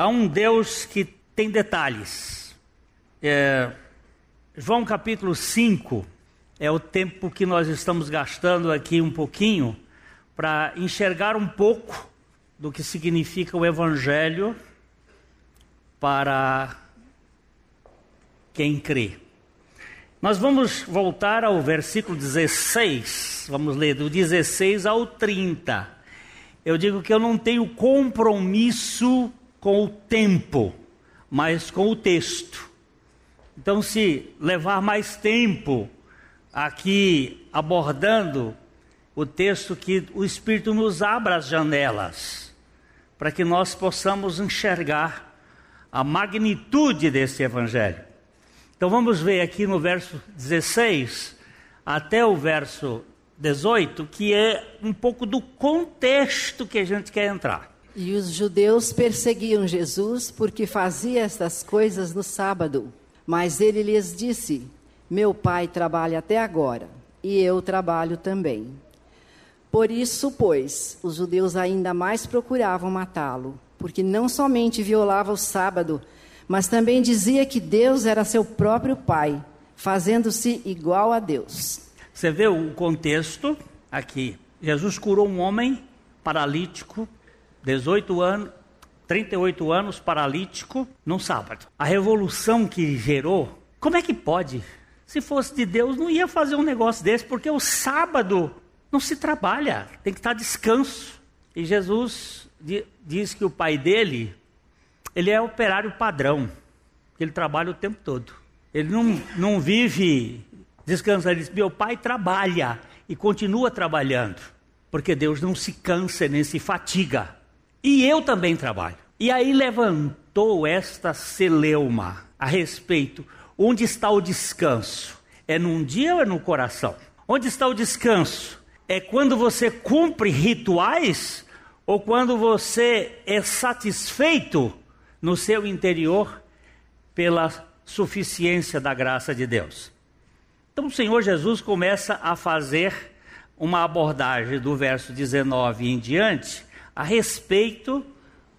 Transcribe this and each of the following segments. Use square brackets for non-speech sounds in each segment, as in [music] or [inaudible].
Há um Deus que tem detalhes. É, João capítulo 5 é o tempo que nós estamos gastando aqui um pouquinho para enxergar um pouco do que significa o Evangelho para quem crê. Nós vamos voltar ao versículo 16, vamos ler do 16 ao 30. Eu digo que eu não tenho compromisso com o tempo, mas com o texto. Então, se levar mais tempo aqui abordando o texto, que o Espírito nos abra as janelas, para que nós possamos enxergar a magnitude desse Evangelho. Então vamos ver aqui no verso 16 até o verso 18, que é um pouco do contexto que a gente quer entrar. E os judeus perseguiam Jesus porque fazia estas coisas no sábado. Mas ele lhes disse: Meu pai trabalha até agora, e eu trabalho também. Por isso, pois, os judeus ainda mais procuravam matá-lo, porque não somente violava o sábado, mas também dizia que Deus era seu próprio Pai, fazendo-se igual a Deus. Você vê o contexto aqui. Jesus curou um homem paralítico, 18 anos, 38 anos, paralítico, num sábado. A revolução que gerou, como é que pode? Se fosse de Deus, não ia fazer um negócio desse, porque o sábado não se trabalha, tem que estar descanso. E Jesus diz que o pai dele ele é operário padrão. Ele trabalha o tempo todo. Ele não, não vive descansando. Ele diz: Meu pai trabalha e continua trabalhando. Porque Deus não se cansa nem se fatiga. E eu também trabalho. E aí levantou esta celeuma a respeito: onde está o descanso? É num dia ou é no coração? Onde está o descanso? É quando você cumpre rituais ou quando você é satisfeito no seu interior pela suficiência da graça de Deus. Então o Senhor Jesus começa a fazer uma abordagem do verso 19 em diante a respeito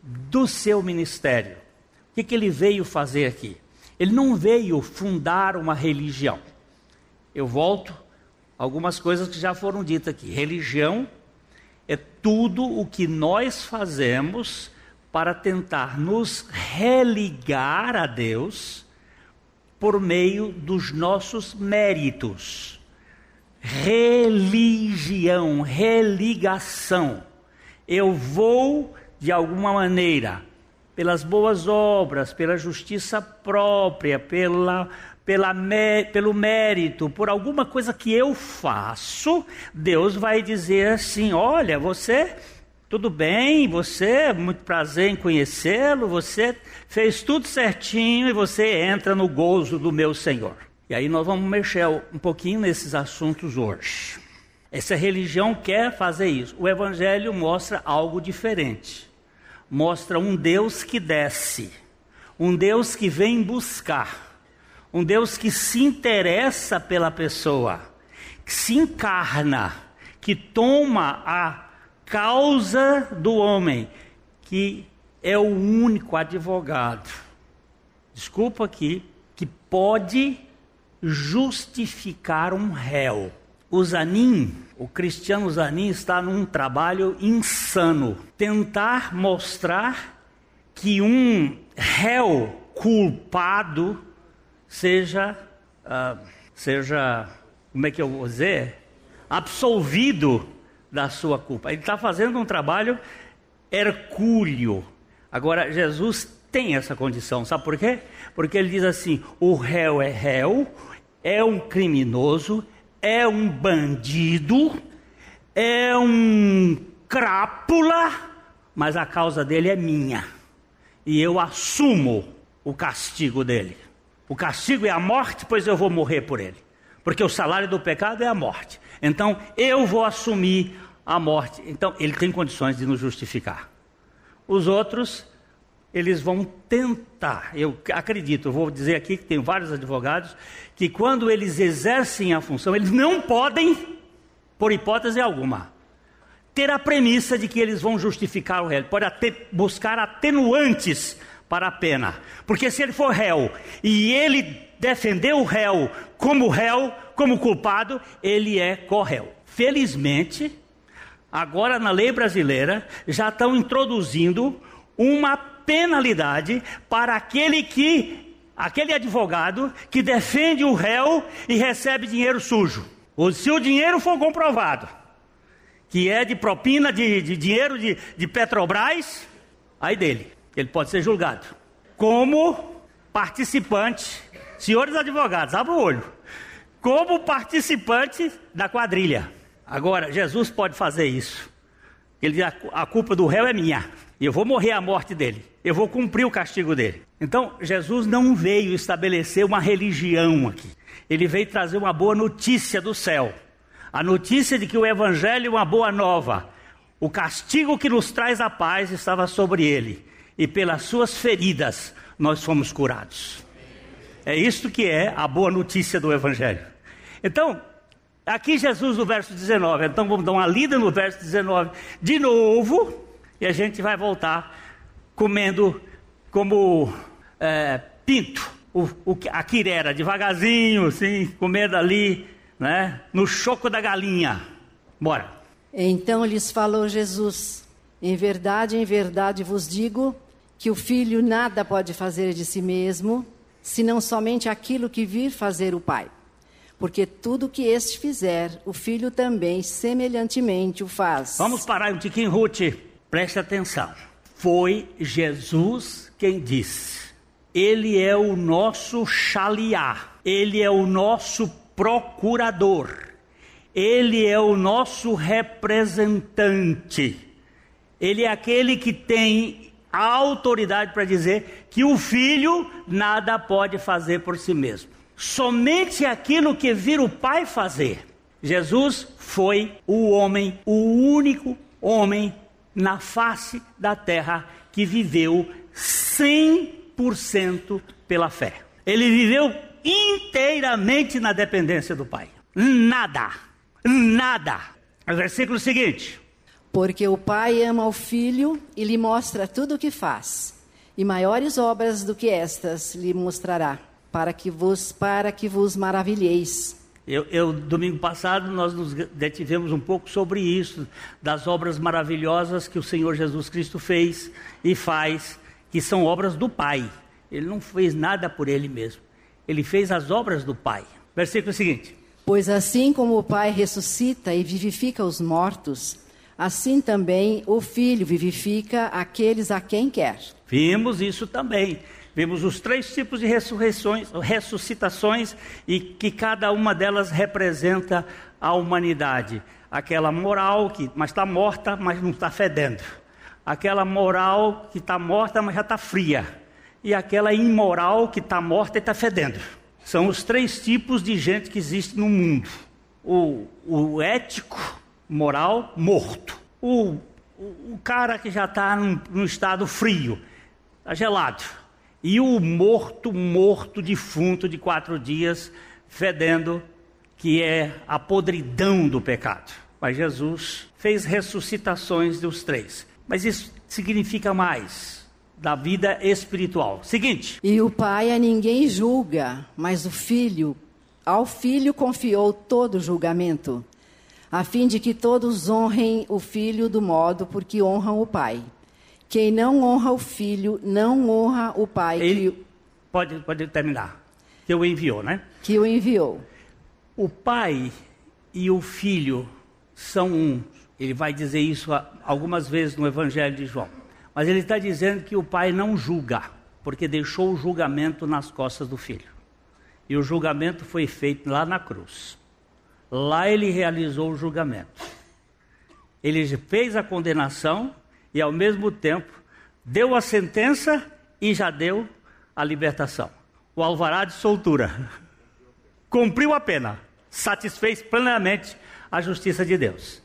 do seu ministério. O que, que ele veio fazer aqui? Ele não veio fundar uma religião. Eu volto algumas coisas que já foram ditas aqui. Religião é tudo o que nós fazemos para tentar nos religar a Deus por meio dos nossos méritos. Religião, religação. Eu vou, de alguma maneira, pelas boas obras, pela justiça própria, pela, pela, pelo mérito, por alguma coisa que eu faço, Deus vai dizer assim: olha, você tudo bem, você, muito prazer em conhecê-lo, você fez tudo certinho e você entra no gozo do meu Senhor. E aí nós vamos mexer um pouquinho nesses assuntos hoje. Essa religião quer fazer isso. O Evangelho mostra algo diferente. Mostra um Deus que desce, um Deus que vem buscar, um Deus que se interessa pela pessoa, que se encarna, que toma a causa do homem, que é o único advogado, desculpa aqui, que pode justificar um réu. O Zanin, o Cristiano Zanin, está num trabalho insano. Tentar mostrar que um réu culpado seja, uh, seja, como é que eu vou dizer? Absolvido da sua culpa. Ele está fazendo um trabalho hercúleo. Agora, Jesus tem essa condição, sabe por quê? Porque ele diz assim: o réu é réu, é um criminoso, é um bandido, é um crápula, mas a causa dele é minha. E eu assumo o castigo dele. O castigo é a morte, pois eu vou morrer por ele. Porque o salário do pecado é a morte. Então eu vou assumir a morte. Então ele tem condições de nos justificar. Os outros, eles vão tentar. Eu acredito, vou dizer aqui que tem vários advogados que quando eles exercem a função, eles não podem, por hipótese alguma, ter a premissa de que eles vão justificar o réu. Pode até buscar atenuantes para a pena. Porque se ele for réu e ele defender o réu como réu, como culpado, ele é corréu. Felizmente, agora na lei brasileira já estão introduzindo uma penalidade para aquele que aquele advogado que defende o réu e recebe dinheiro sujo. Ou se o dinheiro for comprovado, que é de propina de, de dinheiro de, de Petrobras, aí dele, ele pode ser julgado. Como participante, senhores advogados, abra o olho, como participante da quadrilha. Agora, Jesus pode fazer isso. Ele diz: a culpa do réu é minha. E eu vou morrer a morte dele. Eu vou cumprir o castigo dele. Então, Jesus não veio estabelecer uma religião aqui. Ele veio trazer uma boa notícia do céu. A notícia de que o evangelho é uma boa nova. O castigo que nos traz a paz estava sobre ele. E pelas suas feridas nós fomos curados. É isto que é a boa notícia do evangelho. Então, aqui Jesus no verso 19. Então vamos dar uma lida no verso 19 de novo. E a gente vai voltar comendo como é, pinto, o, o, a quirera, devagarzinho, assim, comendo ali, né, no choco da galinha. Bora. Então lhes falou Jesus: Em verdade, em verdade vos digo que o filho nada pode fazer de si mesmo, senão somente aquilo que vir fazer o Pai. Porque tudo que este fizer, o filho também semelhantemente o faz. Vamos parar um tiquinho, Ruth. Preste atenção. Foi Jesus quem disse: Ele é o nosso chaliá, ele é o nosso procurador, ele é o nosso representante, ele é aquele que tem a autoridade para dizer que o filho nada pode fazer por si mesmo. Somente aquilo que vir o Pai fazer. Jesus foi o homem, o único homem na face da terra que viveu 100% pela fé. Ele viveu inteiramente na dependência do Pai. Nada, nada. O versículo seguinte. Porque o Pai ama o Filho e lhe mostra tudo o que faz, e maiores obras do que estas lhe mostrará, para que vos para que vos maravilheis. Eu, eu, domingo passado nós nos detivemos um pouco sobre isso, das obras maravilhosas que o Senhor Jesus Cristo fez e faz, que são obras do Pai. Ele não fez nada por ele mesmo. Ele fez as obras do Pai. Versículo seguinte: Pois assim como o Pai ressuscita e vivifica os mortos, assim também o Filho vivifica aqueles a quem quer. Vimos isso também. Vimos os três tipos de ressurreições, ressuscitações e que cada uma delas representa a humanidade. Aquela moral que mas está morta, mas não está fedendo. Aquela moral que está morta, mas já está fria. E aquela imoral que está morta e está fedendo. São os três tipos de gente que existe no mundo: o, o ético, moral, morto. O, o, o cara que já está num, num estado frio, está gelado e o morto, morto, defunto de quatro dias, fedendo, que é a podridão do pecado. Mas Jesus fez ressuscitações dos três. Mas isso significa mais da vida espiritual. Seguinte. E o Pai a ninguém julga, mas o Filho, ao Filho confiou todo o julgamento, a fim de que todos honrem o Filho do modo porque honram o Pai. Quem não honra o filho, não honra o pai. Ele que... pode, pode terminar. Que o enviou, né? Que o enviou. O pai e o filho são um. Ele vai dizer isso algumas vezes no Evangelho de João. Mas ele está dizendo que o pai não julga, porque deixou o julgamento nas costas do filho. E o julgamento foi feito lá na cruz. Lá ele realizou o julgamento. Ele fez a condenação e ao mesmo tempo deu a sentença e já deu a libertação. O alvará de soltura. Cumpriu a pena, satisfez plenamente a justiça de Deus.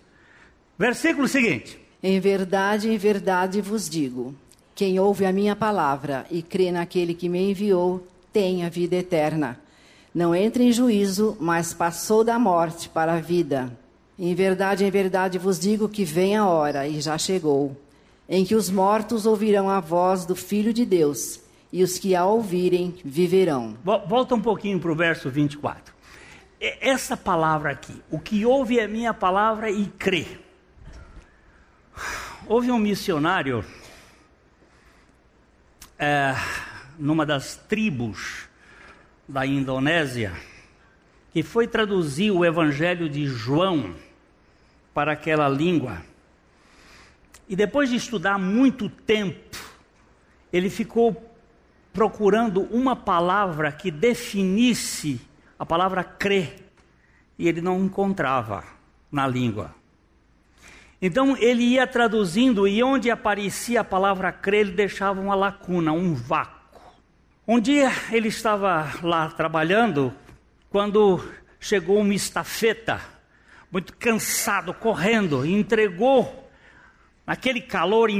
Versículo seguinte: Em verdade, em verdade vos digo: quem ouve a minha palavra e crê naquele que me enviou, tem a vida eterna. Não entra em juízo, mas passou da morte para a vida. Em verdade, em verdade vos digo que vem a hora, e já chegou, em que os mortos ouvirão a voz do Filho de Deus, e os que a ouvirem viverão. Volta um pouquinho para o verso 24. Essa palavra aqui, o que ouve é minha palavra e crê. Houve um missionário é, numa das tribos da Indonésia que foi traduzir o Evangelho de João para aquela língua. E depois de estudar muito tempo, ele ficou procurando uma palavra que definisse a palavra crer, e ele não encontrava na língua. Então ele ia traduzindo e onde aparecia a palavra crer, ele deixava uma lacuna, um vácuo. Um dia ele estava lá trabalhando quando chegou uma estafeta, muito cansado, correndo, e entregou, naquele calor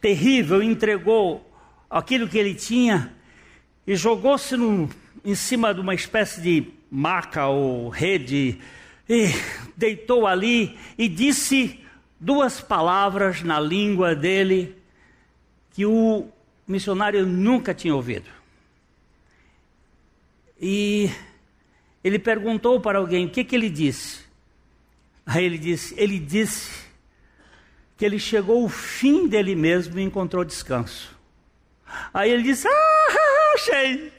terrível, entregou aquilo que ele tinha e jogou-se em cima de uma espécie de maca ou rede e deitou ali e disse duas palavras na língua dele que o missionário nunca tinha ouvido. E ele perguntou para alguém o que, que ele disse. Aí ele disse: ele disse que ele chegou ao fim dele mesmo e encontrou descanso. Aí ele disse: Ah, achei.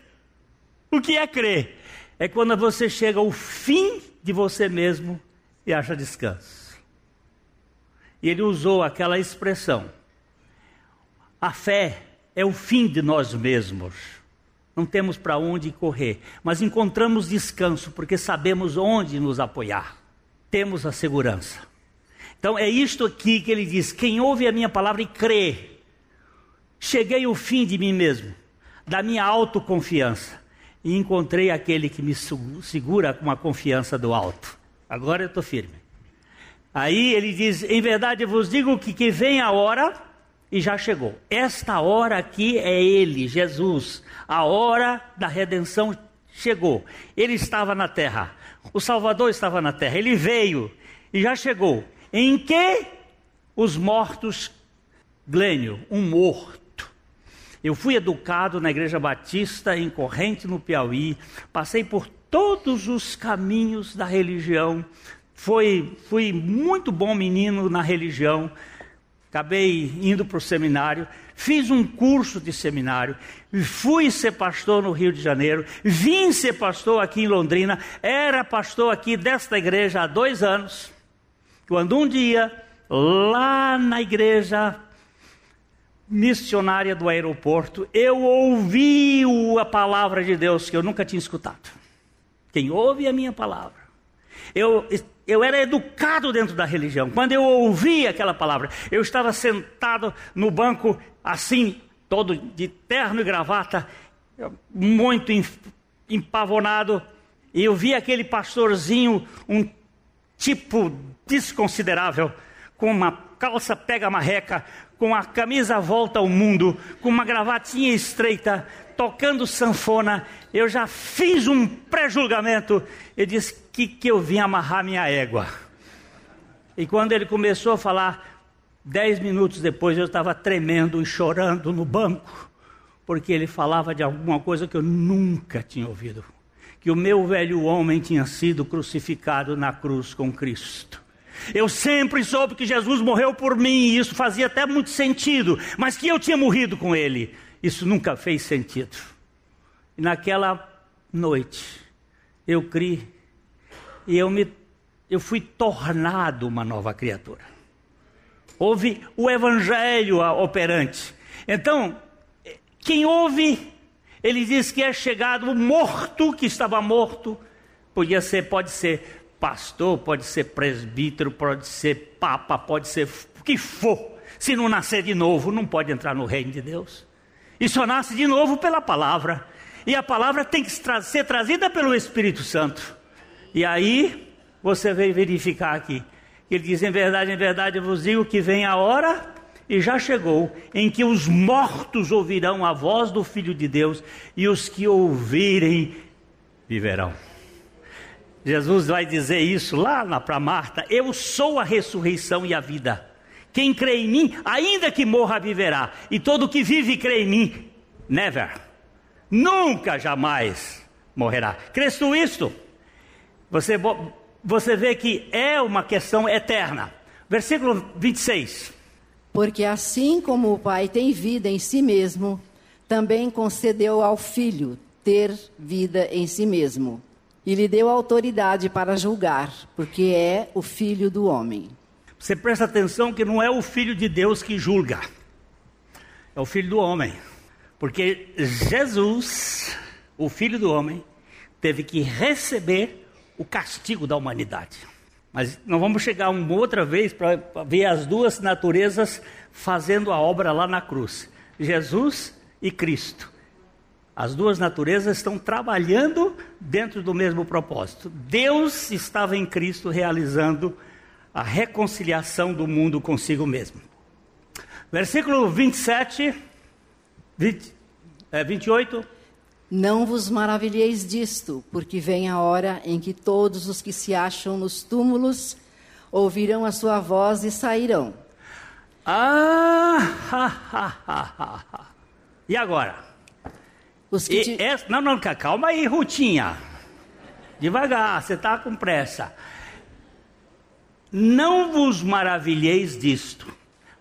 O que é crer? É quando você chega ao fim de você mesmo e acha descanso. E ele usou aquela expressão. A fé é o fim de nós mesmos não temos para onde correr, mas encontramos descanso porque sabemos onde nos apoiar. Temos a segurança. Então é isto aqui que ele diz: quem ouve a minha palavra e crê, cheguei ao fim de mim mesmo, da minha autoconfiança, e encontrei aquele que me segura com a confiança do alto. Agora eu estou firme. Aí ele diz: em verdade vos digo que, que vem a hora e já chegou. Esta hora aqui é Ele, Jesus. A hora da redenção chegou. Ele estava na terra. O Salvador estava na terra. Ele veio e já chegou. Em que os mortos, Glênio, um morto. Eu fui educado na Igreja Batista em Corrente, no Piauí. Passei por todos os caminhos da religião. Foi, fui muito bom menino na religião acabei indo para o seminário, fiz um curso de seminário, fui ser pastor no Rio de Janeiro, vim ser pastor aqui em Londrina, era pastor aqui desta igreja há dois anos, quando um dia, lá na igreja missionária do aeroporto, eu ouvi a palavra de Deus que eu nunca tinha escutado. Quem ouve a minha palavra. Eu eu era educado dentro da religião. Quando eu ouvi aquela palavra, eu estava sentado no banco, assim, todo de terno e gravata, muito empavonado, e eu vi aquele pastorzinho, um tipo desconsiderável, com uma calça pega marreca, com a camisa volta ao mundo, com uma gravatinha estreita, tocando sanfona, eu já fiz um pré-julgamento. Eu disse que, que eu vim amarrar minha égua. E quando ele começou a falar, dez minutos depois eu estava tremendo e chorando no banco, porque ele falava de alguma coisa que eu nunca tinha ouvido. Que o meu velho homem tinha sido crucificado na cruz com Cristo. Eu sempre soube que Jesus morreu por mim, e isso fazia até muito sentido, mas que eu tinha morrido com ele. Isso nunca fez sentido. E naquela noite, eu criei e eu, me, eu fui tornado uma nova criatura. Houve o evangelho operante. Então, quem ouve, ele diz que é chegado o morto que estava morto, podia ser, pode ser pastor, pode ser presbítero, pode ser papa, pode ser o que for. Se não nascer de novo, não pode entrar no reino de Deus. E só nasce de novo pela palavra. E a palavra tem que ser trazida pelo Espírito Santo. E aí você vem verificar aqui. Ele diz: em verdade, em verdade, eu vos digo que vem a hora, e já chegou, em que os mortos ouvirão a voz do Filho de Deus, e os que ouvirem viverão. Jesus vai dizer isso lá para Marta: Eu sou a ressurreição e a vida. Quem crê em mim, ainda que morra, viverá. E todo que vive e crê em mim, never, nunca, jamais morrerá. Crês tu isto? Você, você vê que é uma questão eterna. Versículo 26. Porque assim como o Pai tem vida em si mesmo, também concedeu ao Filho ter vida em si mesmo. E lhe deu autoridade para julgar, porque é o Filho do homem. Você presta atenção que não é o Filho de Deus que julga, é o Filho do homem. Porque Jesus, o Filho do homem, teve que receber o castigo da humanidade. Mas nós vamos chegar uma outra vez para ver as duas naturezas fazendo a obra lá na cruz: Jesus e Cristo. As duas naturezas estão trabalhando dentro do mesmo propósito. Deus estava em Cristo realizando a reconciliação do mundo consigo mesmo. Versículo 27, 20, é, 28. Não vos maravilheis disto, porque vem a hora em que todos os que se acham nos túmulos ouvirão a sua voz e sairão. Ah, ha, ha, ha, e agora? Os que te... é, não, não, calma aí, Rutinha. Devagar, você está com pressa. Não vos maravilheis disto.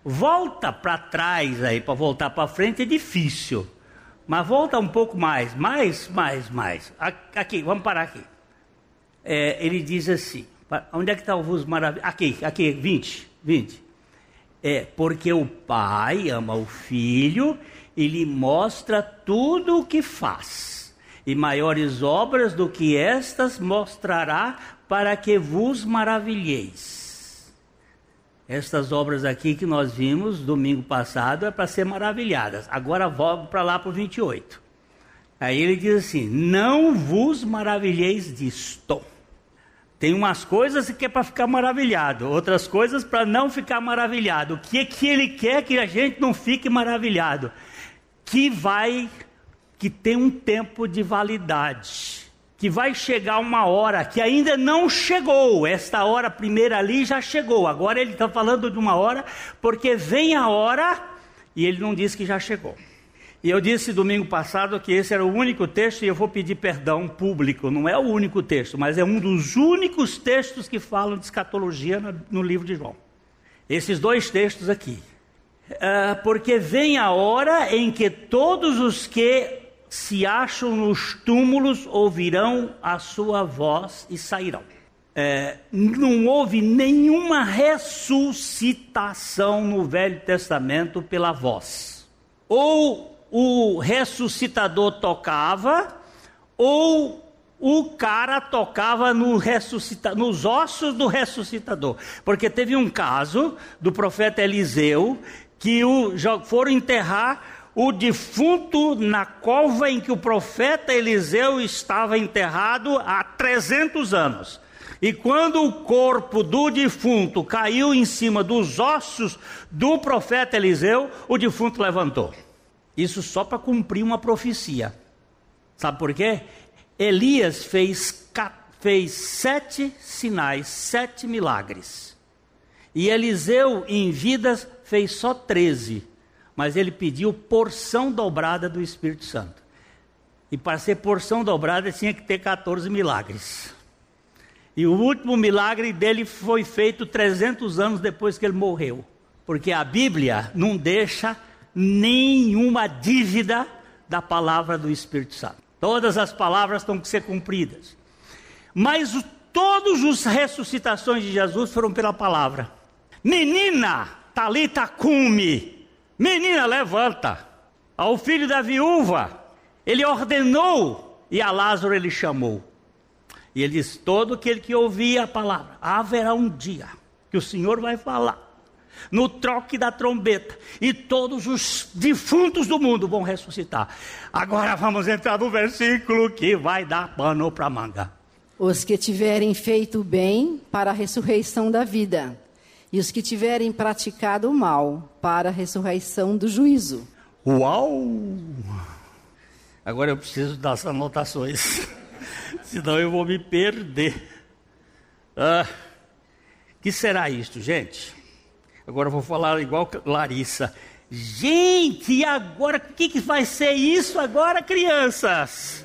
Volta para trás aí, para voltar para frente é difícil. Mas volta um pouco mais, mais, mais, mais. Aqui, vamos parar aqui. É, ele diz assim: onde é que está o vos maravilhoso? Aqui, aqui, 20, 20. É, porque o pai ama o filho e lhe mostra tudo o que faz. E maiores obras do que estas mostrará para que vos maravilheis. Estas obras aqui que nós vimos domingo passado é para ser maravilhadas. Agora volto para lá para o 28. Aí ele diz assim: Não vos maravilheis disto. Tem umas coisas que é para ficar maravilhado, outras coisas para não ficar maravilhado. O que é que ele quer que a gente não fique maravilhado? que vai, que tem um tempo de validade, que vai chegar uma hora que ainda não chegou. Esta hora primeira ali já chegou. Agora ele está falando de uma hora, porque vem a hora e ele não diz que já chegou. E eu disse domingo passado que esse era o único texto, e eu vou pedir perdão público, não é o único texto, mas é um dos únicos textos que falam de escatologia no, livro de João. Esses dois textos aqui. Uh, porque vem a hora em que todos os que se acham nos túmulos ouvirão a sua voz e sairão. É, não houve nenhuma ressuscitação no Velho Testamento pela voz. Ou o ressuscitador tocava, ou o cara tocava no ressuscita, nos ossos do ressuscitador. Porque teve um caso do profeta Eliseu que o, foram enterrar o defunto na cova em que o profeta Eliseu estava enterrado há 300 anos. E quando o corpo do defunto caiu em cima dos ossos do profeta Eliseu, o defunto levantou. Isso só para cumprir uma profecia. Sabe por quê? Elias fez, fez sete sinais, sete milagres. E Eliseu, em vidas, fez só 13, mas ele pediu porção dobrada do Espírito Santo. E para ser porção dobrada tinha que ter 14 milagres. E o último milagre dele foi feito 300 anos depois que ele morreu. Porque a Bíblia não deixa nenhuma dívida da palavra do Espírito Santo. Todas as palavras têm que ser cumpridas. Mas o, todas as ressuscitações de Jesus foram pela palavra. Menina, Talita cume, menina levanta. Ao filho da viúva, ele ordenou e a Lázaro ele chamou. E ele diz: todo aquele que ouvia a palavra, haverá um dia que o Senhor vai falar no troque da trombeta, e todos os defuntos do mundo vão ressuscitar. Agora vamos entrar no versículo que vai dar pano para manga. Os que tiverem feito bem para a ressurreição da vida, e os que tiverem praticado o mal para a ressurreição do juízo. Uau! Agora eu preciso das anotações, [laughs] senão eu vou me perder. Ah, que será isto, gente? Agora eu vou falar igual Larissa. Gente, e agora o que, que vai ser isso agora, crianças?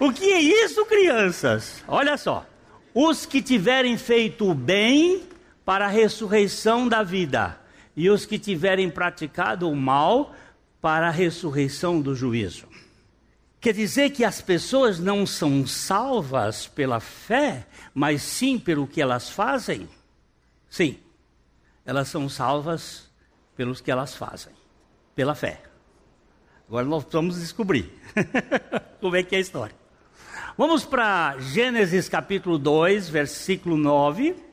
O que é isso, crianças? Olha só. Os que tiverem feito o bem para a ressurreição da vida, e os que tiverem praticado o mal para a ressurreição do juízo. Quer dizer que as pessoas não são salvas pela fé, mas sim pelo que elas fazem? Sim, elas são salvas pelos que elas fazem, pela fé. Agora nós vamos descobrir [laughs] como é que é a história. Vamos para Gênesis capítulo 2, versículo 9.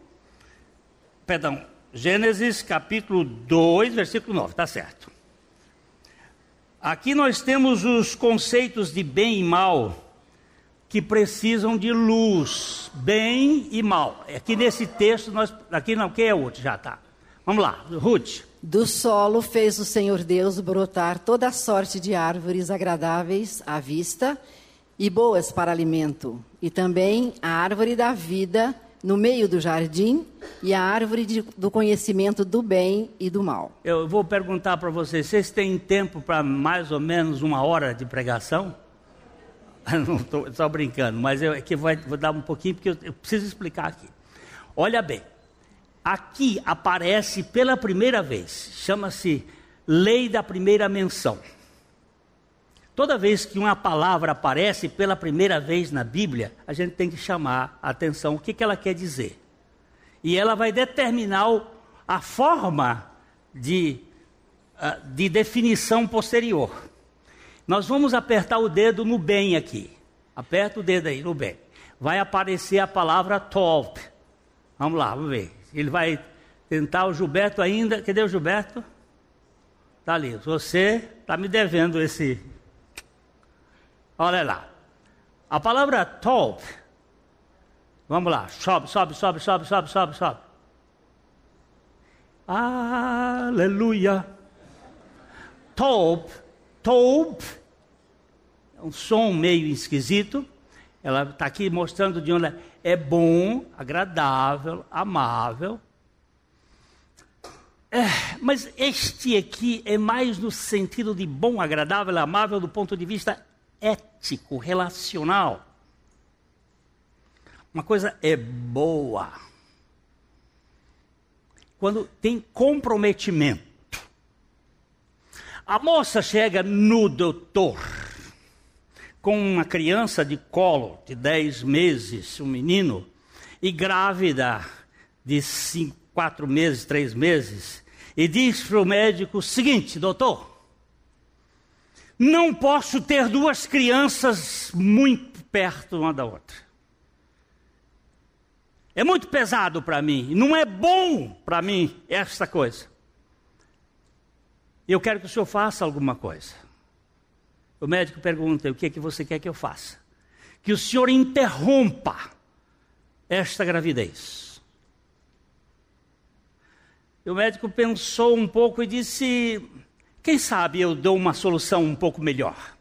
Perdão, Gênesis capítulo 2, versículo 9, tá certo. Aqui nós temos os conceitos de bem e mal que precisam de luz, bem e mal. Aqui nesse texto nós, aqui não, quem é outro já tá. Vamos lá, Ruth. Do solo fez o Senhor Deus brotar toda sorte de árvores agradáveis à vista e boas para alimento, e também a árvore da vida no meio do jardim e a árvore de, do conhecimento do bem e do mal. Eu vou perguntar para vocês: vocês têm tempo para mais ou menos uma hora de pregação? [laughs] Não estou brincando, mas eu aqui vou, vou dar um pouquinho porque eu, eu preciso explicar aqui. Olha bem, aqui aparece pela primeira vez, chama-se lei da primeira menção. Toda vez que uma palavra aparece pela primeira vez na Bíblia, a gente tem que chamar a atenção o que, que ela quer dizer. E ela vai determinar a forma de, ah, de definição posterior. Nós vamos apertar o dedo no bem aqui. Aperta o dedo aí no bem. Vai aparecer a palavra tov. Vamos lá, vamos ver. Ele vai tentar o Gilberto ainda. Cadê o Gilberto? Está ali. Você está me devendo esse Olha lá. A palavra tov. Vamos lá. Sobe, sobe, sobe, sobe, sobe, sobe, sobe. Aleluia. Tov, tov. É um som meio esquisito. Ela está aqui mostrando de onde é bom, agradável, amável. É, mas este aqui é mais no sentido de bom, agradável, amável do ponto de vista ético, relacional. Uma coisa é boa. Quando tem comprometimento. A moça chega no doutor com uma criança de colo de 10 meses, um menino, e grávida de 5, 4 meses, 3 meses, e diz para o médico o seguinte: doutor, não posso ter duas crianças muito perto uma da outra. É muito pesado para mim, não é bom para mim esta coisa. Eu quero que o senhor faça alguma coisa. O médico pergunta: o que é que você quer que eu faça? Que o senhor interrompa esta gravidez. E o médico pensou um pouco e disse: quem sabe eu dou uma solução um pouco melhor?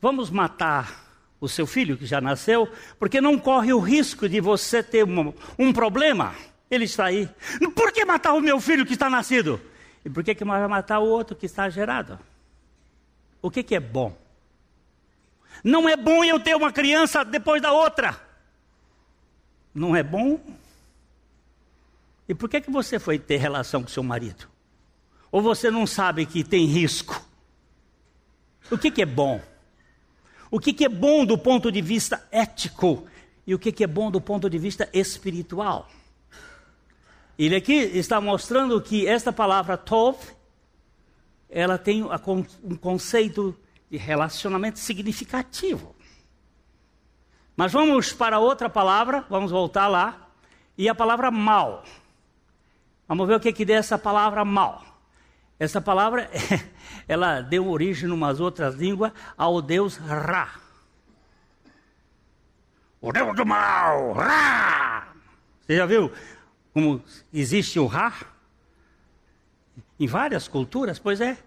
Vamos matar o seu filho que já nasceu, porque não corre o risco de você ter um, um problema. Ele está aí. Por que matar o meu filho que está nascido? E por que, que vai matar o outro que está gerado? O que, que é bom? Não é bom eu ter uma criança depois da outra. Não é bom? E por que, que você foi ter relação com seu marido? Ou você não sabe que tem risco? O que, que é bom? O que, que é bom do ponto de vista ético? E o que, que é bom do ponto de vista espiritual? Ele aqui está mostrando que esta palavra tov, ela tem um conceito de relacionamento significativo. Mas vamos para outra palavra, vamos voltar lá, e a palavra mal. Vamos ver o que, que é essa palavra mal. Essa palavra, [laughs] ela deu origem, em umas outras línguas, ao deus Ra. O deus do mal, Ra! Você já viu como existe o Ra? Em várias culturas, pois é.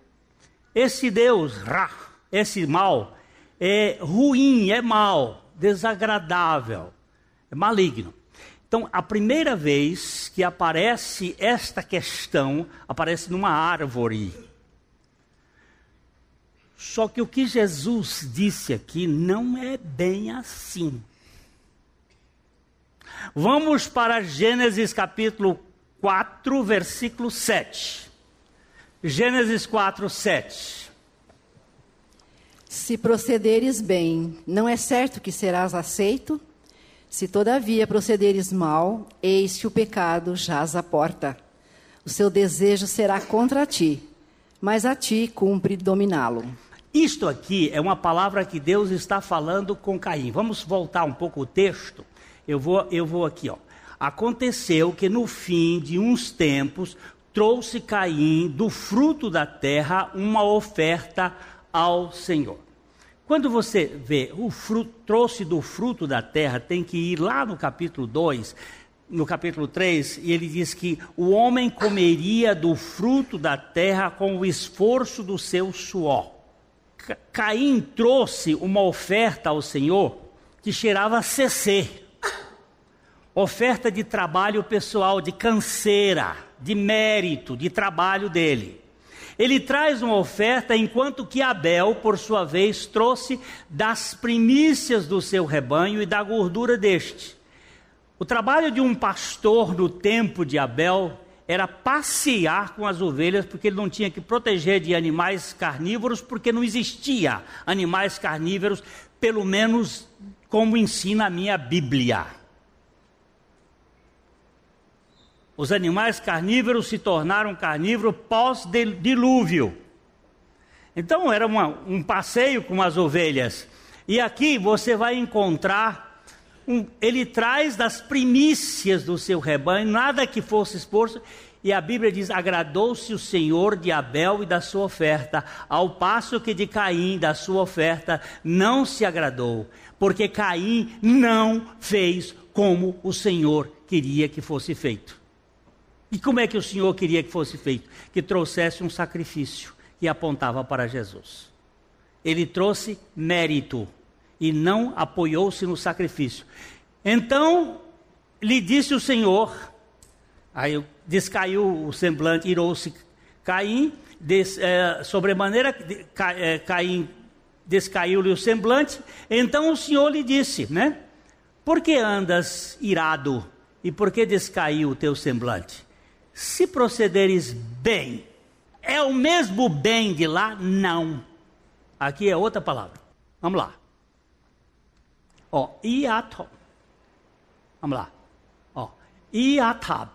Esse deus Ra, esse mal, é ruim, é mal, desagradável, é maligno. Então, a primeira vez que aparece esta questão, aparece numa árvore. Só que o que Jesus disse aqui não é bem assim. Vamos para Gênesis capítulo 4, versículo 7. Gênesis 4, 7. Se procederes bem, não é certo que serás aceito? Se todavia procederes mal, eis que o pecado jaz à porta. O seu desejo será contra ti, mas a ti cumpre dominá-lo. Isto aqui é uma palavra que Deus está falando com Caim. Vamos voltar um pouco o texto. Eu vou, eu vou aqui, ó. Aconteceu que no fim de uns tempos trouxe Caim do fruto da terra uma oferta ao Senhor. Quando você vê o fruto, trouxe do fruto da terra, tem que ir lá no capítulo 2, no capítulo 3, e ele diz que o homem comeria do fruto da terra com o esforço do seu suor. Caim trouxe uma oferta ao Senhor que cheirava a CC. Oferta de trabalho pessoal, de canseira, de mérito, de trabalho dele. Ele traz uma oferta, enquanto que Abel, por sua vez, trouxe das primícias do seu rebanho e da gordura deste. O trabalho de um pastor no tempo de Abel era passear com as ovelhas, porque ele não tinha que proteger de animais carnívoros, porque não existia animais carnívoros, pelo menos como ensina a minha Bíblia. Os animais carnívoros se tornaram carnívoros pós-dilúvio. Então era uma, um passeio com as ovelhas. E aqui você vai encontrar, um, ele traz das primícias do seu rebanho, nada que fosse exposto. E a Bíblia diz: agradou-se o Senhor de Abel e da sua oferta, ao passo que de Caim, da sua oferta, não se agradou, porque Caim não fez como o Senhor queria que fosse feito. E como é que o Senhor queria que fosse feito? Que trouxesse um sacrifício que apontava para Jesus. Ele trouxe mérito e não apoiou-se no sacrifício. Então lhe disse o Senhor, aí descaiu o semblante, irou-se Caim, des, é, sobremaneira é, Caim descaiu-lhe o semblante. Então o Senhor lhe disse, né? Por que andas irado e por que descaiu o teu semblante? Se procederes bem, é o mesmo bem de lá? Não. Aqui é outra palavra. Vamos lá. Ó, iato. Vamos lá. Ó, iatab.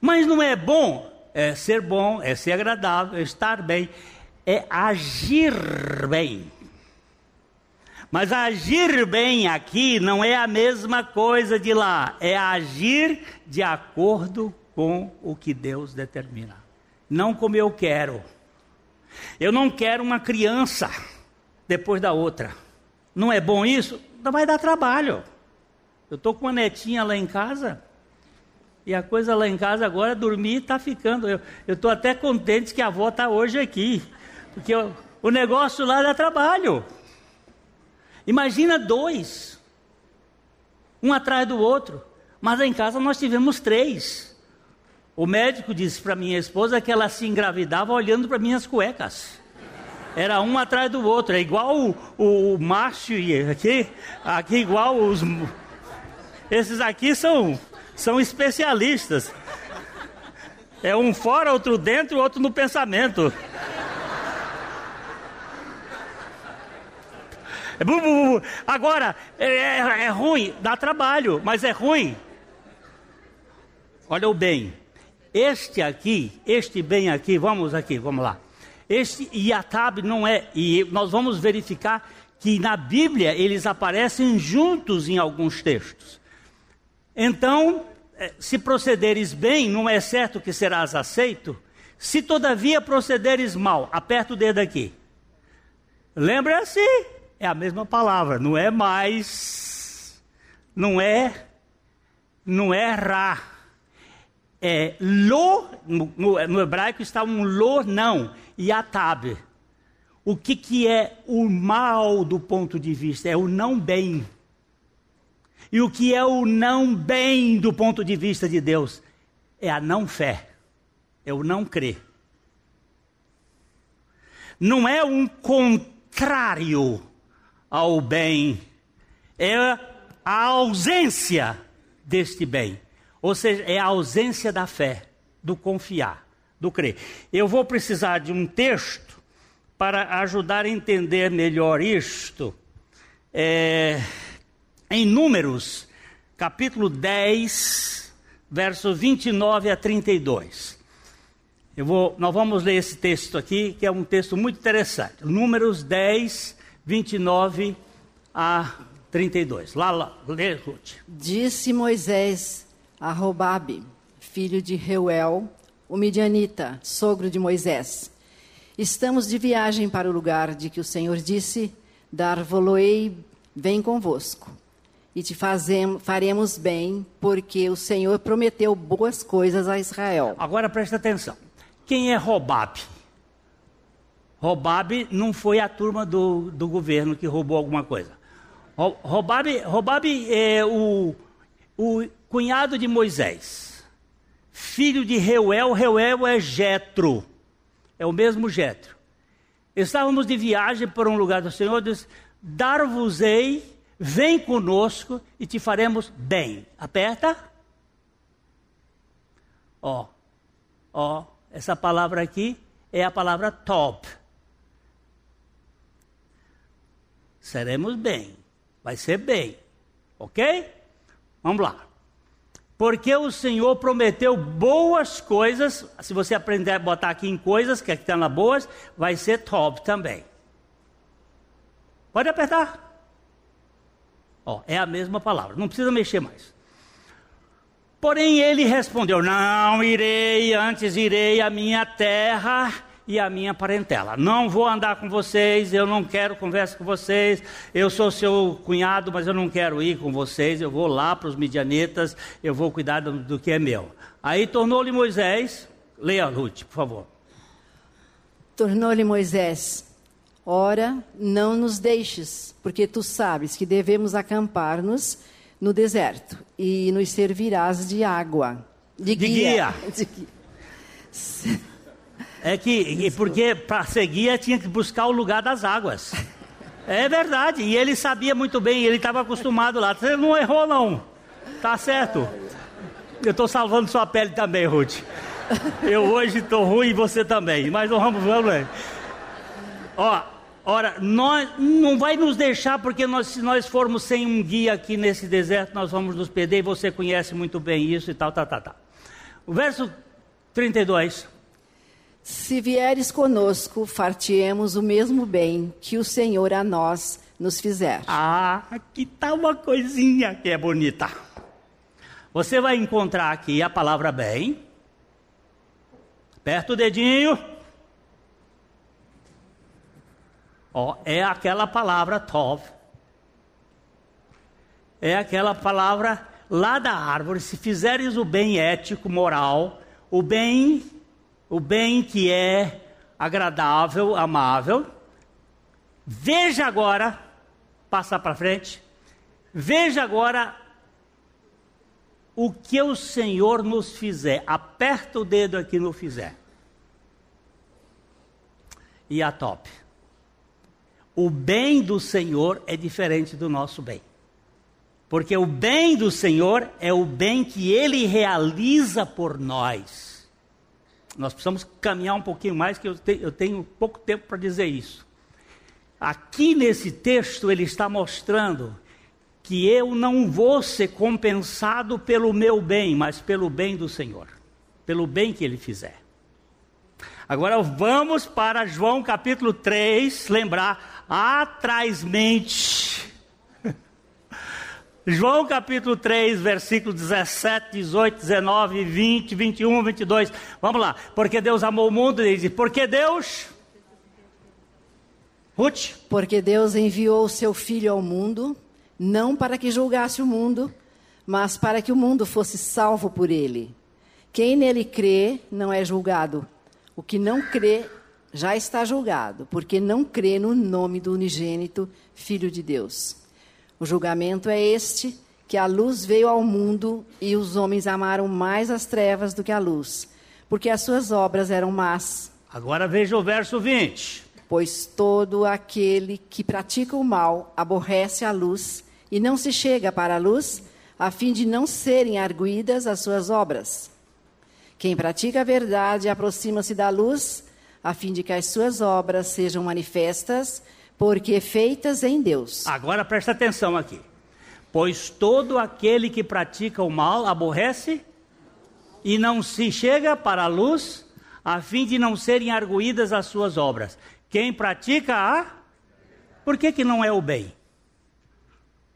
Mas não é bom. É ser bom, é ser agradável, é estar bem, é agir bem. Mas agir bem aqui não é a mesma coisa de lá, é agir de acordo com com o que Deus determina, não como eu quero. Eu não quero uma criança depois da outra. Não é bom isso? Não vai dar trabalho. Eu estou com uma netinha lá em casa. E a coisa lá em casa agora, dormir está ficando. Eu estou até contente que a avó está hoje aqui. Porque eu, o negócio lá dá trabalho. Imagina dois. Um atrás do outro. Mas em casa nós tivemos três. O médico disse para minha esposa que ela se engravidava olhando para minhas cuecas. Era um atrás do outro, é igual o, o, macho aqui, aqui igual os. Esses aqui são, são especialistas. É um fora, outro dentro, outro no pensamento. É Agora, é, é, é ruim, dá trabalho, mas é ruim. Olha o bem. Este aqui, este bem aqui, vamos aqui, vamos lá. Este Iatab não é, e nós vamos verificar que na Bíblia eles aparecem juntos em alguns textos. Então, eh, se procederes bem, não é certo que serás aceito. Se todavia procederes mal, aperta o dedo aqui. Lembra-se, é a mesma palavra, não é mais, não é, não é ra é, lo, no, no, hebraico está um lo não, e atab. O que, que é o mal do ponto de vista? É o não bem. E o que é o não bem do ponto de vista de Deus? É a não fé, é o não crer. Não é um contrário ao bem, é a ausência deste bem. Ou seja, é a ausência da fé, do confiar, do crer. Eu vou precisar de um texto para ajudar a entender melhor isto. É, em Números, capítulo 10, versos 29 a 32. Eu vou, nós vamos ler esse texto aqui, que é um texto muito interessante. Números 10, 29 a 32. Lá, lá, lê, Ruth. Disse Moisés a Robabe, filho de Reuel, o midianita, sogro de Moisés: Estamos de viagem para o lugar de que o Senhor disse: Dar-vos-ei bem convosco e te fazemos, faremos bem, porque o Senhor prometeu boas coisas a Israel. Agora presta atenção. Quem é Robabe? Robabe não foi a turma do, do governo que roubou alguma coisa. Robabe, Robabe é o, o cunhado de Moisés, filho de Reuel. Reuel é Jetro, é o mesmo Jetro. Estávamos de viagem por um lugar do Senhor, disse: Dar-vos-ei Vem conosco e te faremos bem. Aperta. Ó, ó, essa palavra aqui é a palavra top. Seremos bem. Vai ser bem. Ok? Vamos lá. Porque o Senhor prometeu boas coisas. Se você aprender a botar aqui em coisas, que estão lá boas, vai ser top também. Pode apertar. Ó, é a mesma palavra, não precisa mexer mais. Porém ele respondeu: Não irei, antes irei à minha terra e à minha parentela. Não vou andar com vocês, eu não quero conversa com vocês. Eu sou seu cunhado, mas eu não quero ir com vocês. Eu vou lá para os midianetas, eu vou cuidar do, do que é meu. Aí tornou-lhe Moisés, leia Ruth, por favor. Tornou-lhe Moisés: Ora, não nos deixes, porque tu sabes que devemos acampar-nos no deserto e nos servirás de água, de, de guia. guia. [laughs] É que, porque para ser guia tinha que buscar o lugar das águas. É verdade, e ele sabia muito bem, ele estava acostumado lá. Você não errou, não. Tá certo. Eu estou salvando sua pele também, Ruth. Eu hoje estou ruim e você também. Mas vamos, vamos ver. Ó, Ora, nós, não vai nos deixar, porque nós, se nós formos sem um guia aqui nesse deserto, nós vamos nos perder, e você conhece muito bem isso e tal, tal, tal, tal. O verso 32. Se vieres conosco, fartiemos o mesmo bem que o Senhor a nós nos fizer. Ah, aqui está uma coisinha que é bonita. Você vai encontrar aqui a palavra bem. Aperta o dedinho. Ó, é aquela palavra tov. É aquela palavra lá da árvore. Se fizeres o bem ético, moral, o bem, o bem que é agradável, amável. Veja agora, passa para frente. Veja agora o que o Senhor nos fizer. Aperta o dedo aqui no fizer. E a top. O bem do Senhor é diferente do nosso bem. Porque o bem do Senhor é o bem que Ele realiza por nós. Nós precisamos caminhar um pouquinho mais, que eu, te, eu tenho pouco tempo para dizer isso. Aqui nesse texto, ele está mostrando que eu não vou ser compensado pelo meu bem, mas pelo bem do Senhor, pelo bem que Ele fizer. Agora vamos para João capítulo 3, lembrar atrasmente. João capítulo 3, versículo 17, 18, 19, 20, 21, 22. Vamos lá. Porque Deus amou o mundo, ele diz, porque Deus. Ruth? Porque Deus enviou o seu Filho ao mundo, não para que julgasse o mundo, mas para que o mundo fosse salvo por ele. Quem nele crê não é julgado. O que não crê já está julgado, porque não crê no nome do unigênito Filho de Deus. O julgamento é este: que a luz veio ao mundo e os homens amaram mais as trevas do que a luz, porque as suas obras eram más. Agora veja o verso 20. Pois todo aquele que pratica o mal aborrece a luz e não se chega para a luz, a fim de não serem arguídas as suas obras. Quem pratica a verdade aproxima-se da luz, a fim de que as suas obras sejam manifestas, porque feitas em Deus. Agora presta atenção aqui. Pois todo aquele que pratica o mal aborrece e não se chega para a luz, a fim de não serem arguídas as suas obras. Quem pratica a. Por que, que não é o bem?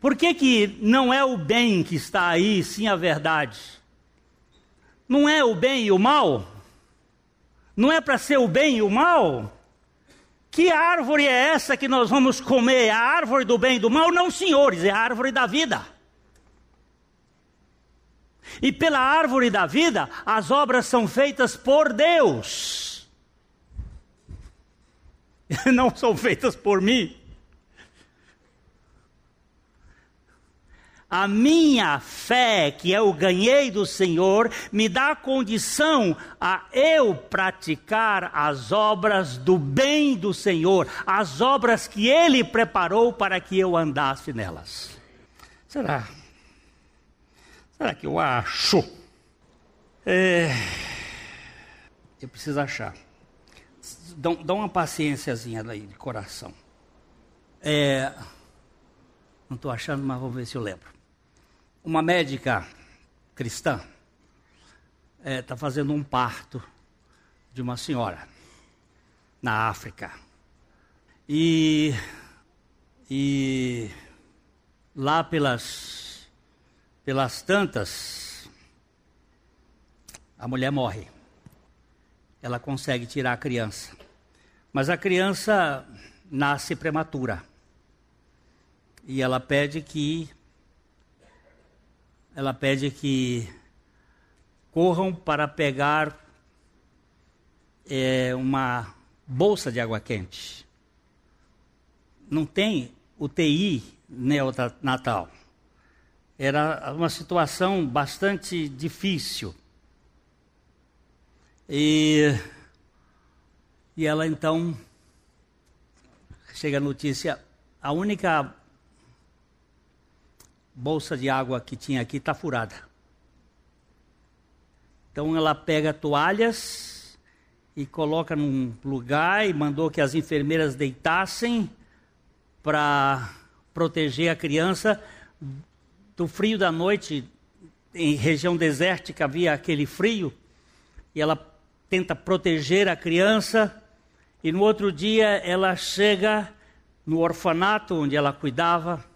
Por que, que não é o bem que está aí, sim a verdade? Não é o bem e o mal? Não é para ser o bem e o mal? Que árvore é essa que nós vamos comer? É a árvore do bem e do mal? Não, senhores, é a árvore da vida. E pela árvore da vida, as obras são feitas por Deus. [laughs] Não são feitas por mim. A minha fé que eu ganhei do Senhor me dá condição a eu praticar as obras do bem do Senhor, as obras que Ele preparou para que eu andasse nelas. Será? Será que eu acho? É... Eu preciso achar. Dá, uma paciênciazinha aí de coração. É... Não estou achando, mas vou ver se eu lembro. Uma médica cristã está é, tá fazendo um parto de uma senhora na África. E, e lá pelas, pelas tantas, a mulher morre. Ela consegue tirar a criança. Mas a criança nasce prematura. E ela pede que ela pede que corram para pegar é, uma bolsa de água quente. Não tem UTI neonatal. Era uma situação bastante difícil. E, e ela então chega a notícia, a única bolsa de água que tinha aqui está furada. Então ela pega toalhas e coloca num lugar e mandou que as enfermeiras deitassem para proteger a criança do frio da noite. Em região desértica havia aquele frio e ela tenta proteger a criança. E no outro dia ela chega no orfanato onde ela cuidava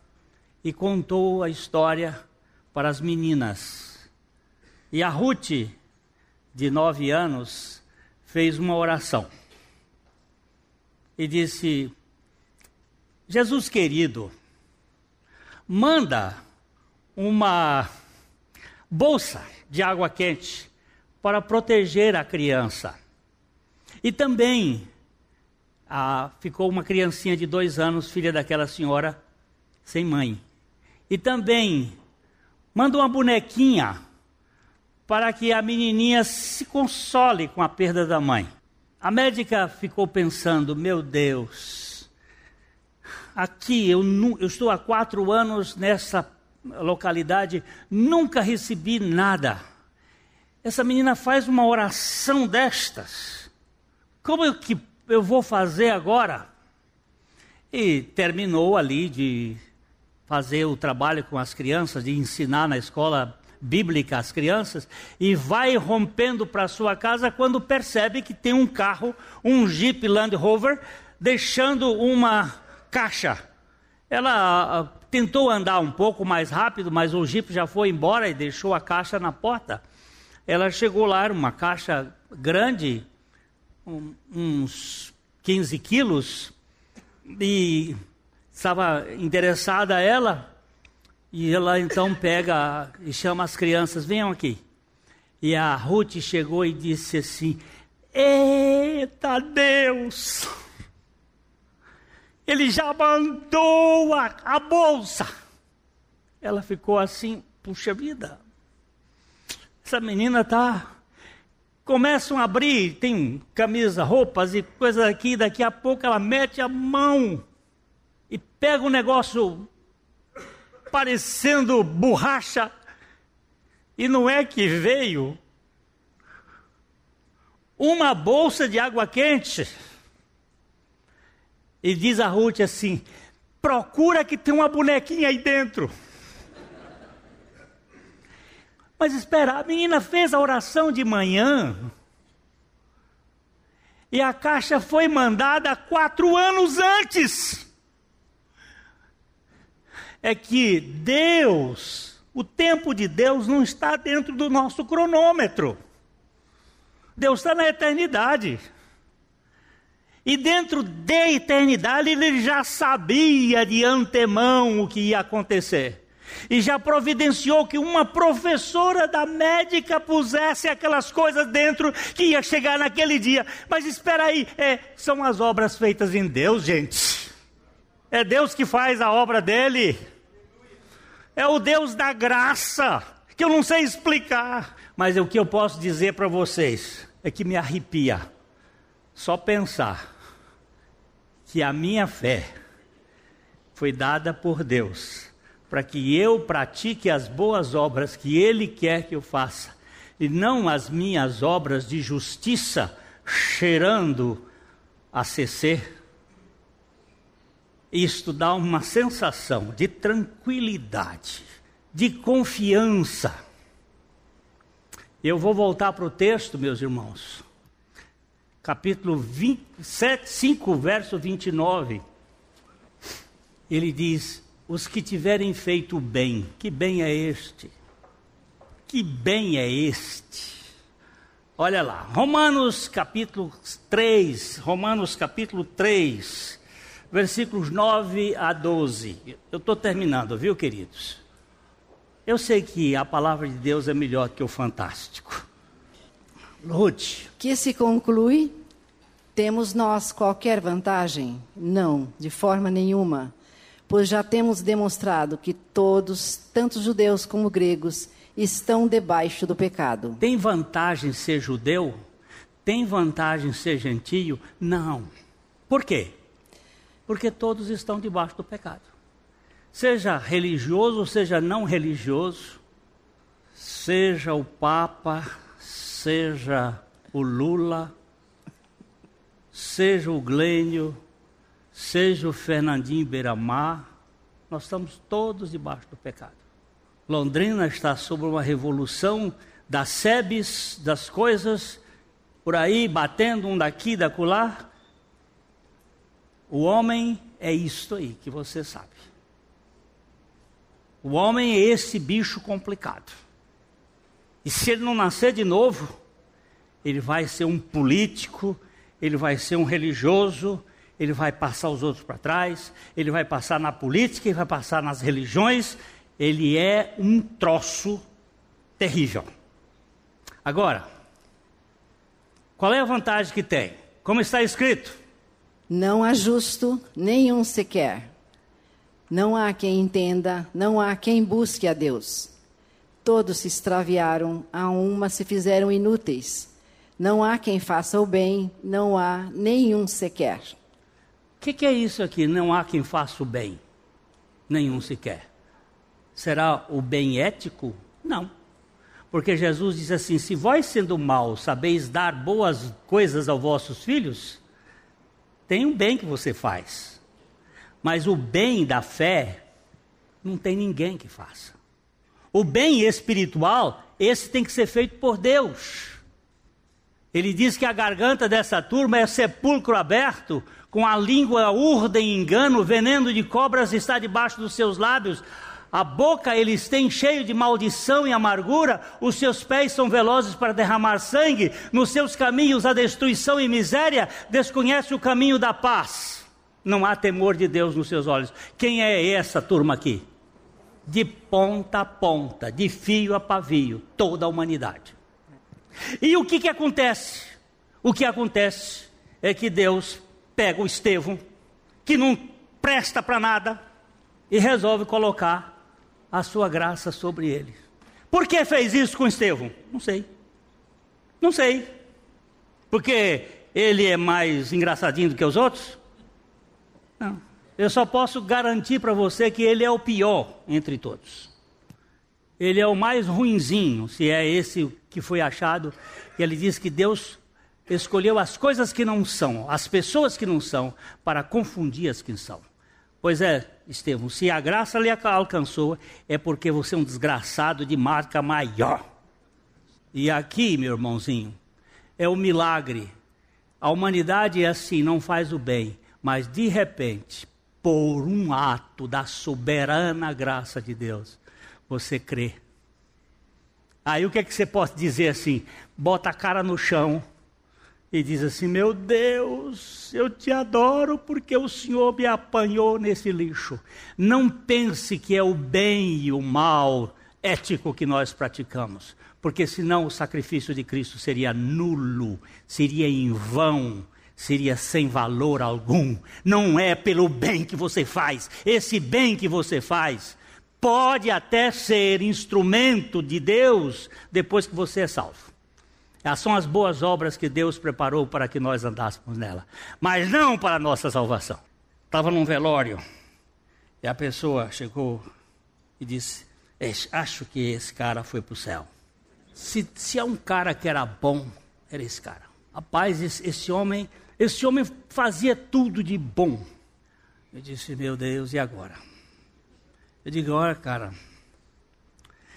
e contou a história para as meninas. E a Ruth, de nove anos, fez uma oração e disse: Jesus querido, manda uma bolsa de água quente para proteger a criança. E também ah, ficou uma criancinha de dois anos, filha daquela senhora, sem mãe. E também manda uma bonequinha para que a menininha se console com a perda da mãe. A médica ficou pensando: meu Deus, aqui eu, eu estou há quatro anos nessa localidade, nunca recebi nada. Essa menina faz uma oração destas. Como é que eu vou fazer agora? E terminou ali de fazer o trabalho com as crianças, de ensinar na escola bíblica às crianças, e vai rompendo para sua casa quando percebe que tem um carro, um Jeep Land Rover, deixando uma caixa. Ela tentou andar um pouco mais rápido, mas o Jeep já foi embora e deixou a caixa na porta. Ela chegou lá, uma caixa grande, um, uns 15 quilos, e estava interessada ela, e ela então pega e chama as crianças, venham aqui. E a Ruth chegou e disse assim: Eita Deus! [laughs] Ele já mandou a, a bolsa. ela ficou assim, puxa vida. Essa menina tá começam a abrir, tem camisa, roupas e coisas aqui, daqui a pouco ela mete a mão e pega um negócio parecendo borracha. E não é que veio uma bolsa de água quente. E diz a Ruth assim: procura que tem uma bonequinha aí dentro. Mas espera, a menina fez a oração de manhã. E a caixa foi mandada quatro anos antes. É que Deus, o tempo de Deus não está dentro do nosso cronômetro. Deus está na eternidade. E dentro da eternidade ele já sabia de antemão o que ia acontecer. E já providenciou que uma professora da médica pusesse aquelas coisas dentro que ia chegar naquele dia. Mas espera aí, é, são as obras feitas em Deus, gente. É Deus que faz a obra dele. É o Deus da graça, que eu não sei explicar. Mas o que eu posso dizer para vocês é que me arrepia só pensar que a minha fé foi dada por Deus para que eu pratique as boas obras que Ele quer que eu faça, e não as minhas obras de justiça cheirando a CC. Isto dá uma sensação de tranquilidade, de confiança. Eu vou voltar para o texto, meus irmãos capítulo 27, 5, verso 29, ele diz: Os que tiverem feito bem, que bem é este? Que bem é este? Olha lá, Romanos capítulo 3, Romanos capítulo 3, versículos 9 a 12. Eu estou terminando, viu, queridos? Eu sei que a palavra de Deus é melhor que o fantástico. Ruth. Que se conclui? Temos nós qualquer vantagem? Não, de forma nenhuma. Pois já temos demonstrado que todos, tanto judeus como gregos, estão debaixo do pecado. Tem vantagem ser judeu? Tem vantagem ser gentio? Não. Por quê? Porque todos estão debaixo do pecado. Seja religioso, seja não religioso, seja o Papa, seja o Lula, seja o Glênio, seja o Fernandinho Beiramar, nós estamos todos debaixo do pecado. Londrina está sob uma revolução das sebes, das coisas, por aí batendo um daqui, da acolá. O homem é isto aí que você sabe. O homem é esse bicho complicado. E se ele não nascer de novo, ele vai ser um político, ele vai ser um religioso, ele vai passar os outros para trás, ele vai passar na política, ele vai passar nas religiões, ele é um troço terrível. Agora, qual é a vantagem que tem? Como está escrito? Não há justo nenhum sequer. Não há quem entenda, não há quem busque a Deus. Todos se extraviaram, a uma se fizeram inúteis. Não há quem faça o bem, não há nenhum sequer. O que, que, é isso aqui? Não há quem faça o bem, nenhum sequer. Será o bem ético? Não. Porque Jesus diz assim: se vós sendo maus sabeis dar boas coisas aos vossos filhos, tem um bem que você faz. Mas o bem da fé, não tem ninguém que faça. O bem espiritual, esse tem que ser feito por Deus. Ele diz que a garganta dessa turma é sepulcro aberto, com a língua urda em engano, veneno de cobras está debaixo dos seus lábios. A boca eles têm cheio de maldição e amargura, os seus pés são velozes para derramar sangue, nos seus caminhos a destruição e miséria, desconhece o caminho da paz. Não há temor de Deus nos seus olhos. Quem é essa turma aqui? de ponta a ponta, de fio a pavio, toda a humanidade. E o que, que acontece? O que acontece é que Deus pega o Estevão, que não presta para nada, e resolve colocar a sua graça sobre ele. Por que fez isso com Estevão? Não sei. Não sei. Porque ele é mais engraçadinho do que os outros? Não. Eu só posso garantir para você que ele é o pior entre todos. Ele é o mais ruinzinho, se é esse que foi achado. E ele diz que Deus escolheu as coisas que não são, as pessoas que não são, para confundir as que são. Pois é, Estevão, se a graça lhe alcançou, é porque você é um desgraçado de marca maior. E aqui, meu irmãozinho, é o milagre. A humanidade é assim, não faz o bem, mas de repente, por um ato da soberana graça de Deus, você crê. Aí o que é que você pode dizer assim? Bota a cara no chão e diz assim: Meu Deus, eu te adoro porque o Senhor me apanhou nesse lixo. Não pense que é o bem e o mal ético que nós praticamos, porque senão o sacrifício de Cristo seria nulo, seria em vão seria sem valor algum. Não é pelo bem que você faz. Esse bem que você faz pode até ser instrumento de Deus depois que você é salvo. São as boas obras que Deus preparou para que nós andássemos nela, mas não para a nossa salvação. Estava num velório e a pessoa chegou e disse: Acho que esse cara foi para o céu. Se, se é um cara que era bom, era esse cara. Rapaz, esse, esse homem esse homem fazia tudo de bom. Eu disse, meu Deus, e agora? Eu digo, olha, cara,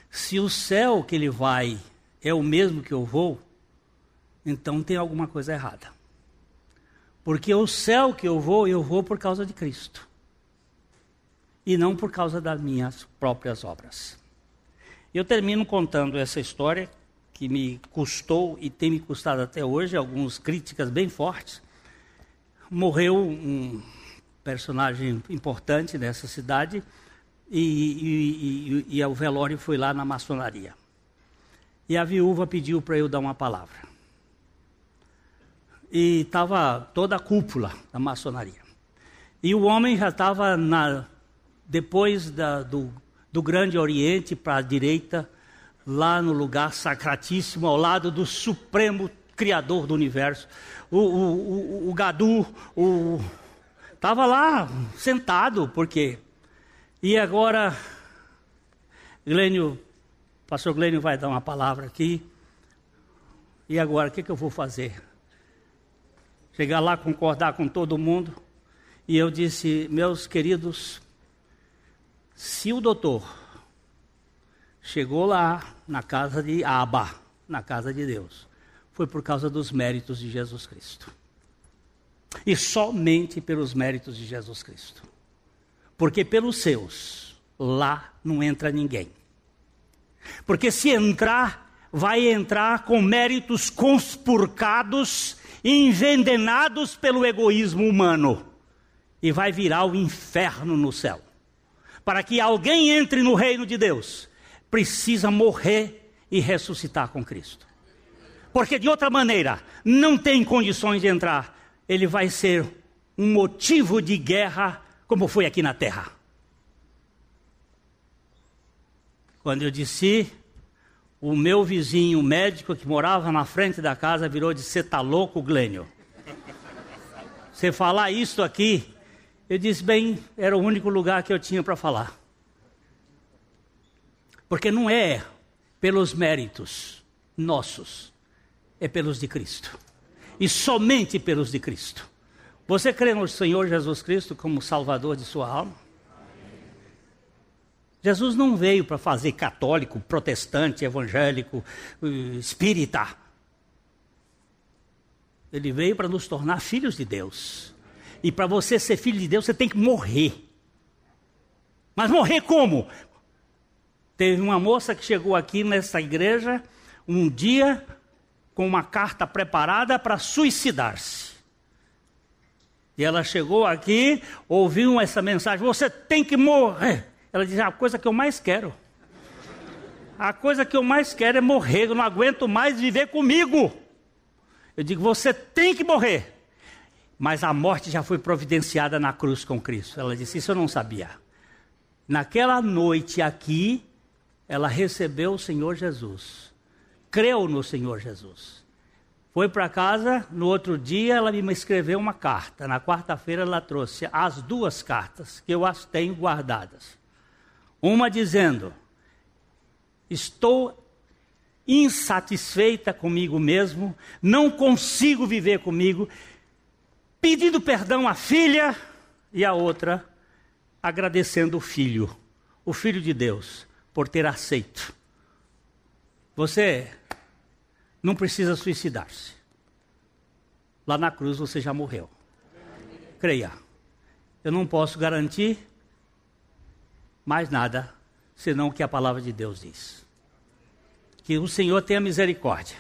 se o céu que ele vai é o mesmo que eu vou, então tem alguma coisa errada. Porque o céu que eu vou, eu vou por causa de Cristo. E não por causa das minhas próprias obras. Eu termino contando essa história que me custou e tem me custado até hoje algumas críticas bem fortes morreu um personagem importante nessa cidade e, e, e, e o velório foi lá na maçonaria. E a viúva pediu para eu dar uma palavra. E estava toda a cúpula da maçonaria. E o homem já estava depois da, do, do Grande Oriente para a direita, lá no lugar sacratíssimo, ao lado do Supremo Criador do Universo o, o, o, o Gadu, estava lá sentado, porque e agora Glênio, pastor Glênio vai dar uma palavra aqui. E agora o que, que eu vou fazer? Chegar lá concordar com todo mundo. E eu disse, meus queridos, se o doutor chegou lá na casa de Abba, na casa de Deus, foi por causa dos méritos de Jesus Cristo. E somente pelos méritos de Jesus Cristo. Porque pelos seus, lá não entra ninguém. Porque se entrar, vai entrar com méritos conspurcados envenenados pelo egoísmo humano. E vai virar o inferno no céu. Para que alguém entre no reino de Deus, precisa morrer e ressuscitar com Cristo porque de outra maneira não tem condições de entrar. Ele vai ser um motivo de guerra, como foi aqui na terra. Quando eu disse, o meu vizinho médico que morava na frente da casa virou de você tá louco, Glênio? Você falar isso aqui, eu disse, bem, era o único lugar que eu tinha para falar. Porque não é pelos méritos nossos, é pelos de Cristo. E somente pelos de Cristo. Você crê no Senhor Jesus Cristo como Salvador de sua alma? Jesus não veio para fazer católico, protestante, evangélico, eh, espírita. Ele veio para nos tornar filhos de Deus. E para você ser filho de Deus, você tem que morrer. Mas morrer como? Teve uma moça que chegou aqui nessa igreja um dia com uma carta preparada para suicidar-se. E ela chegou aqui, ouviu essa mensagem: você tem que morrer. Ela disse: a coisa que eu mais quero. A coisa que eu mais quero é morrer, eu não aguento mais viver comigo. Eu digo: você tem que morrer. Mas a morte já foi providenciada na cruz com Cristo. Ela disse: Isso eu não sabia. Naquela noite aqui, ela recebeu o Senhor Jesus. Creu no Senhor Jesus. Foi para casa, no outro dia ela me escreveu uma carta. Na quarta-feira ela trouxe as duas cartas, que eu as tenho guardadas. Uma dizendo: Estou insatisfeita comigo mesmo, não consigo viver comigo, pedindo perdão à filha, e a outra agradecendo o filho, o filho de Deus, por ter aceito. Você não precisa suicidar-se. Lá na cruz você já morreu. Creia. Eu não posso garantir mais nada senão o que a palavra de Deus diz. Que o Senhor tenha misericórdia.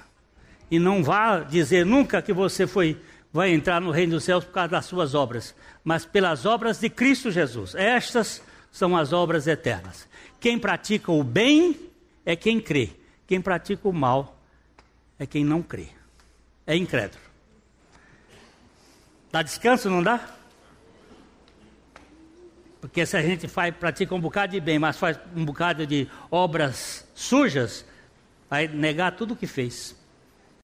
E não vá dizer nunca que você foi vai entrar no reino dos céus por causa das suas obras, mas pelas obras de Cristo Jesus. Estas são as obras eternas. Quem pratica o bem é quem crê. Quem pratica o mal é quem não crê. É incrédulo. Dá descanso, não dá? Porque se a gente faz, pratica um bocado de bem, mas faz um bocado de obras sujas, vai negar tudo o que fez.